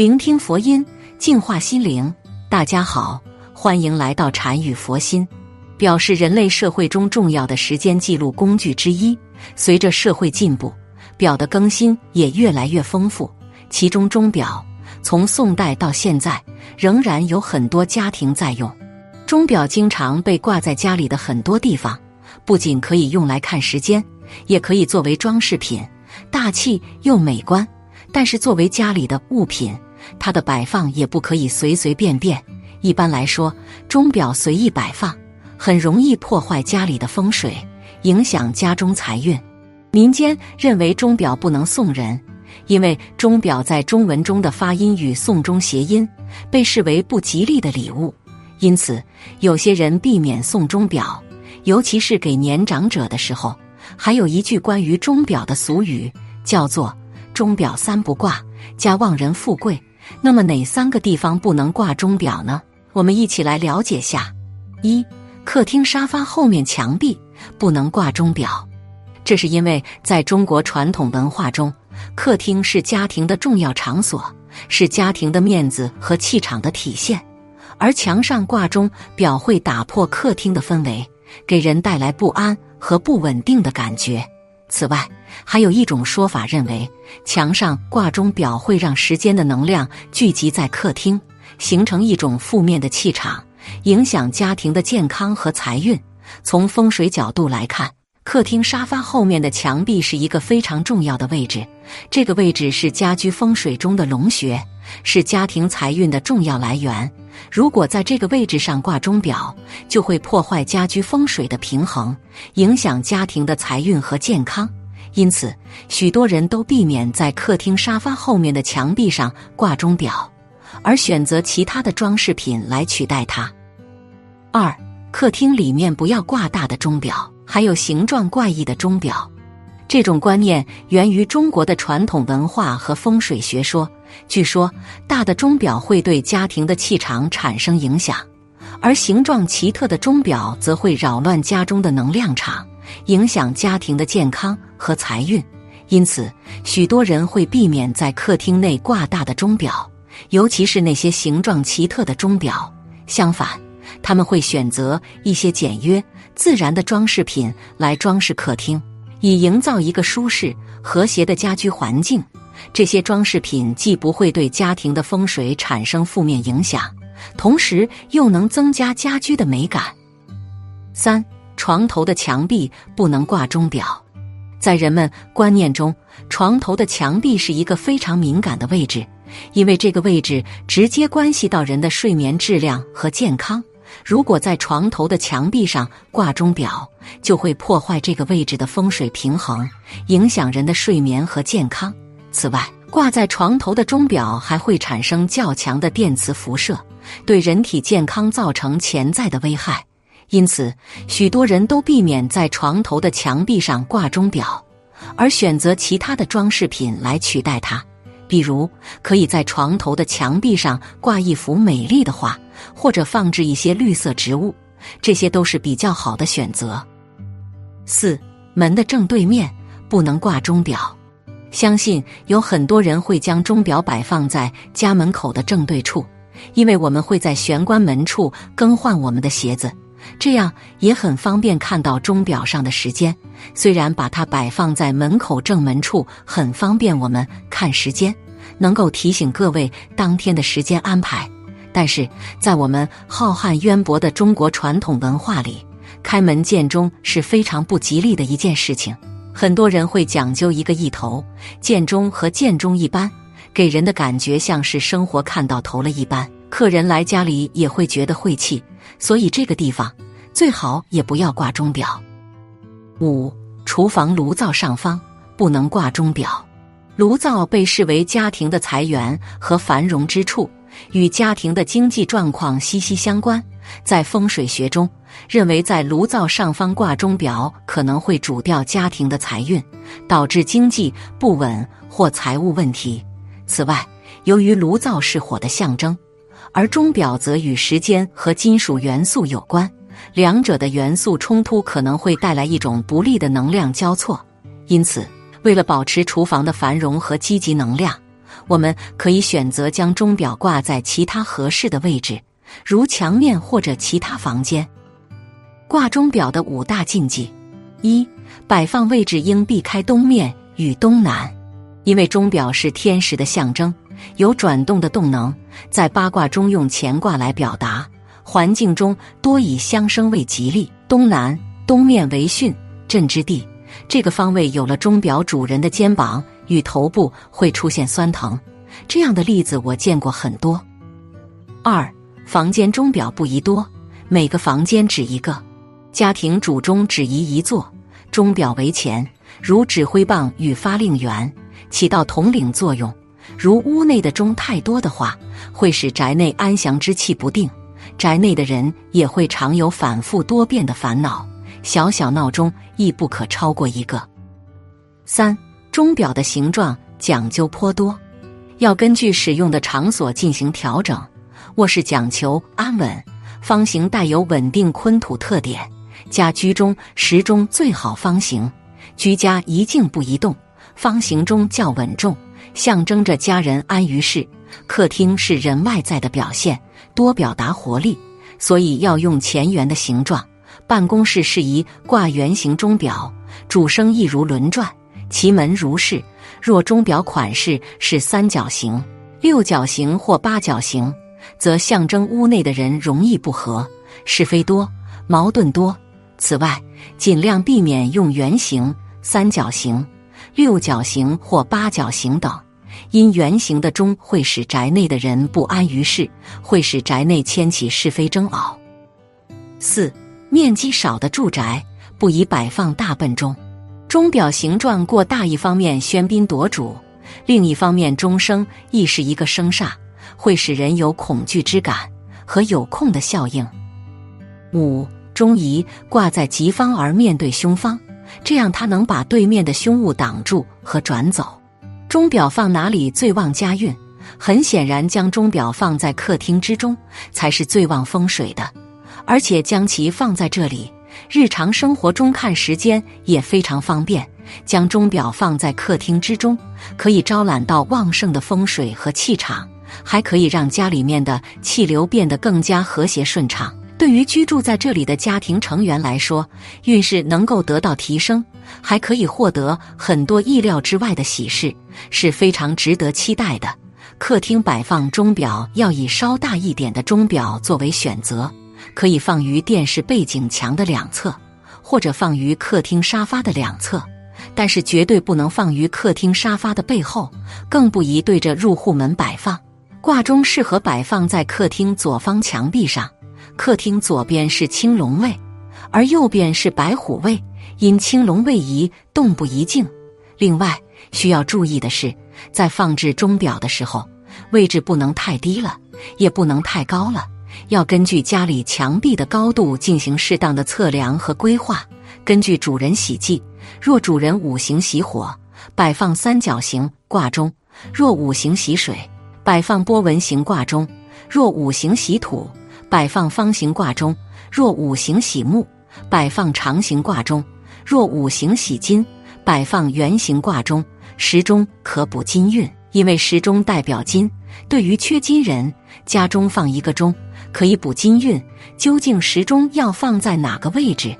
聆听佛音，净化心灵。大家好，欢迎来到禅语佛心。表是人类社会中重要的时间记录工具之一。随着社会进步，表的更新也越来越丰富。其中，钟表从宋代到现在，仍然有很多家庭在用。钟表经常被挂在家里的很多地方，不仅可以用来看时间，也可以作为装饰品，大气又美观。但是，作为家里的物品，它的摆放也不可以随随便便。一般来说，钟表随意摆放，很容易破坏家里的风水，影响家中财运。民间认为钟表不能送人，因为钟表在中文中的发音与送钟谐音，被视为不吉利的礼物。因此，有些人避免送钟表，尤其是给年长者的时候。还有一句关于钟表的俗语，叫做。钟表三不挂，家旺人富贵。那么哪三个地方不能挂钟表呢？我们一起来了解下。一、客厅沙发后面墙壁不能挂钟表，这是因为在中国传统文化中，客厅是家庭的重要场所，是家庭的面子和气场的体现，而墙上挂钟表会打破客厅的氛围，给人带来不安和不稳定的感觉。此外，还有一种说法认为，墙上挂钟表会让时间的能量聚集在客厅，形成一种负面的气场，影响家庭的健康和财运。从风水角度来看，客厅沙发后面的墙壁是一个非常重要的位置，这个位置是家居风水中的龙穴，是家庭财运的重要来源。如果在这个位置上挂钟表，就会破坏家居风水的平衡，影响家庭的财运和健康。因此，许多人都避免在客厅沙发后面的墙壁上挂钟表，而选择其他的装饰品来取代它。二、客厅里面不要挂大的钟表，还有形状怪异的钟表。这种观念源于中国的传统文化和风水学说。据说，大的钟表会对家庭的气场产生影响，而形状奇特的钟表则会扰乱家中的能量场，影响家庭的健康和财运。因此，许多人会避免在客厅内挂大的钟表，尤其是那些形状奇特的钟表。相反，他们会选择一些简约、自然的装饰品来装饰客厅。以营造一个舒适和谐的家居环境，这些装饰品既不会对家庭的风水产生负面影响，同时又能增加家居的美感。三，床头的墙壁不能挂钟表。在人们观念中，床头的墙壁是一个非常敏感的位置，因为这个位置直接关系到人的睡眠质量和健康。如果在床头的墙壁上挂钟表，就会破坏这个位置的风水平衡，影响人的睡眠和健康。此外，挂在床头的钟表还会产生较强的电磁辐射，对人体健康造成潜在的危害。因此，许多人都避免在床头的墙壁上挂钟表，而选择其他的装饰品来取代它。比如，可以在床头的墙壁上挂一幅美丽的画，或者放置一些绿色植物，这些都是比较好的选择。四门的正对面不能挂钟表，相信有很多人会将钟表摆放在家门口的正对处，因为我们会在玄关门处更换我们的鞋子，这样也很方便看到钟表上的时间。虽然把它摆放在门口正门处很方便我们看时间，能够提醒各位当天的时间安排，但是在我们浩瀚渊博的中国传统文化里，开门见钟是非常不吉利的一件事情。很多人会讲究一个一头，见钟和见钟一般，给人的感觉像是生活看到头了一般，客人来家里也会觉得晦气，所以这个地方最好也不要挂钟表。五、厨房炉灶上方不能挂钟表。炉灶被视为家庭的财源和繁荣之处，与家庭的经济状况息息相关。在风水学中，认为在炉灶上方挂钟表可能会主掉家庭的财运，导致经济不稳或财务问题。此外，由于炉灶是火的象征，而钟表则与时间和金属元素有关。两者的元素冲突可能会带来一种不利的能量交错，因此，为了保持厨房的繁荣和积极能量，我们可以选择将钟表挂在其他合适的位置，如墙面或者其他房间。挂钟表的五大禁忌：一、摆放位置应避开东面与东南，因为钟表是天时的象征，有转动的动能，在八卦中用乾卦来表达。环境中多以相生为吉利，东南东面为巽震之地，这个方位有了钟表主人的肩膀与头部会出现酸疼，这样的例子我见过很多。二、房间钟表不宜多，每个房间只一个。家庭主钟只宜一座，钟表为前，如指挥棒与发令员，起到统领作用。如屋内的钟太多的话，会使宅内安详之气不定，宅内的人也会常有反复多变的烦恼。小小闹钟亦不可超过一个。三、钟表的形状讲究颇多，要根据使用的场所进行调整。卧室讲求安稳，方形带有稳定坤土特点。家居中时钟最好方形，居家一静不移动，方形钟较稳重，象征着家人安于室。客厅是人外在的表现，多表达活力，所以要用前圆的形状。办公室适宜挂圆形钟表，主声亦如轮转，其门如是。若钟表款式是三角形、六角形或八角形，则象征屋内的人容易不和，是非多，矛盾多。此外，尽量避免用圆形、三角形、六角形或八角形等，因圆形的钟会使宅内的人不安于室，会使宅内牵起是非争拗。四、面积少的住宅不宜摆放大笨钟。钟表形状过大，一方面喧宾夺主，另一方面钟声亦是一个声煞，会使人有恐惧之感和有空的效应。五。钟仪挂在吉方而面对凶方，这样它能把对面的凶物挡住和转走。钟表放哪里最旺家运？很显然，将钟表放在客厅之中才是最旺风水的，而且将其放在这里，日常生活中看时间也非常方便。将钟表放在客厅之中，可以招揽到旺盛的风水和气场，还可以让家里面的气流变得更加和谐顺畅。对于居住在这里的家庭成员来说，运势能够得到提升，还可以获得很多意料之外的喜事，是非常值得期待的。客厅摆放钟表要以稍大一点的钟表作为选择，可以放于电视背景墙的两侧，或者放于客厅沙发的两侧，但是绝对不能放于客厅沙发的背后，更不宜对着入户门摆放。挂钟适合摆放在客厅左方墙壁上。客厅左边是青龙位，而右边是白虎位，因青龙位移动不宜静。另外需要注意的是，在放置钟表的时候，位置不能太低了，也不能太高了，要根据家里墙壁的高度进行适当的测量和规划。根据主人喜忌，若主人五行喜火，摆放三角形挂钟；若五行喜水，摆放波纹形挂钟；若五行喜土。摆放方形挂钟，若五行喜木；摆放长形挂钟，若五行喜金；摆放圆形挂钟。时钟可补金运，因为时钟代表金。对于缺金人，家中放一个钟可以补金运。究竟时钟要放在哪个位置？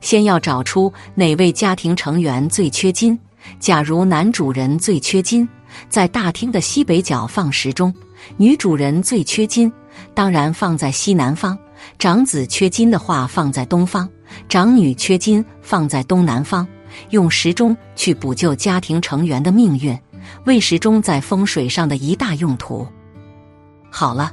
先要找出哪位家庭成员最缺金。假如男主人最缺金，在大厅的西北角放时钟；女主人最缺金。当然放在西南方，长子缺金的话放在东方，长女缺金放在东南方。用时钟去补救家庭成员的命运，为时钟在风水上的一大用途。好了，